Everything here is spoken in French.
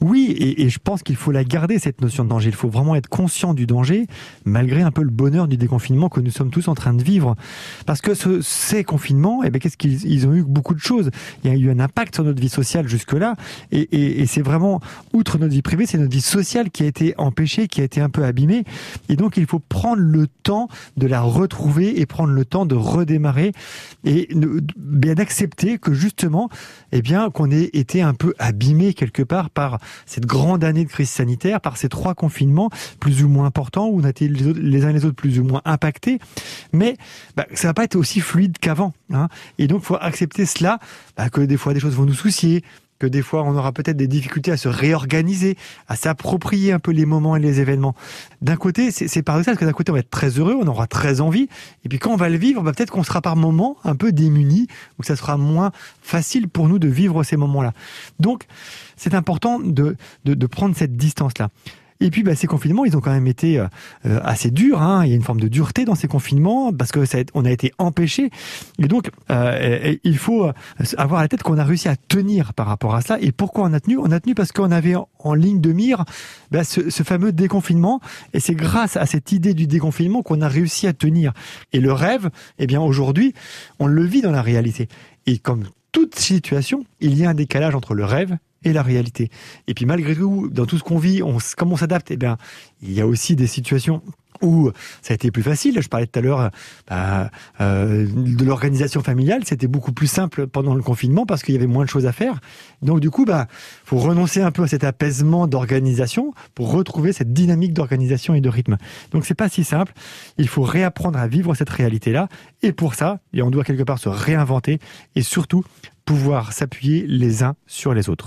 Oui, et, je pense qu'il faut la garder, cette notion de danger. Il faut vraiment être conscient du danger, malgré un peu le bonheur du déconfinement que nous sommes tous en train de vivre. Parce que ce, ces confinements, eh bien, qu'est-ce qu'ils ils ont eu beaucoup de choses. Il y a eu un impact sur notre vie sociale jusque-là, et, c'est vraiment, outre notre vie privée, c'est notre vie sociale qui a été empêchée, qui a été un peu abîmée. Et donc, il faut prendre le temps de la retrouver et prendre le temps de redémarrer et bien d'accepter que justement, eh bien, qu'on ait été un peu abîmé quelque part par cette grande année de crise sanitaire, par ces trois confinements plus ou moins importants, où on a été les, autres, les uns les autres plus ou moins impactés, mais bah, ça va pas être aussi fluide qu'avant. Hein. Et donc, il faut accepter cela, bah, que des fois des choses vont nous soucier, que des fois on aura peut-être des difficultés à se réorganiser, à s'approprier un peu les moments et les événements. D'un côté, c'est paradoxal parce que d'un côté on va être très heureux, on aura très envie, et puis quand on va le vivre, bah, peut-être qu'on sera par moments un peu démuni, ou ça sera moins facile pour nous de vivre ces moments-là. Donc, c'est important de, de, de prendre cette distance-là. Et puis, bah, ces confinements, ils ont quand même été euh, assez durs. Hein. Il y a une forme de dureté dans ces confinements parce que ça a, on a été empêché. Et donc, euh, il faut avoir la tête qu'on a réussi à tenir par rapport à ça. Et pourquoi on a tenu? On a tenu parce qu'on avait en, en, ligne de mire bah, ce, ce, fameux déconfinement. Et c'est grâce à cette idée du déconfinement qu'on a réussi à tenir. Et le rêve, eh bien, aujourd'hui, on le vit dans la réalité. Et comme toute situation, il y a un décalage entre le rêve et la réalité. Et puis malgré tout, dans tout ce qu'on vit, on, comme on s'adapte, eh bien, il y a aussi des situations où ça a été plus facile. Je parlais tout à l'heure bah, euh, de l'organisation familiale, c'était beaucoup plus simple pendant le confinement parce qu'il y avait moins de choses à faire. Donc du coup, bah, faut renoncer un peu à cet apaisement d'organisation pour retrouver cette dynamique d'organisation et de rythme. Donc c'est pas si simple. Il faut réapprendre à vivre cette réalité-là. Et pour ça, on doit quelque part se réinventer et surtout pouvoir s'appuyer les uns sur les autres.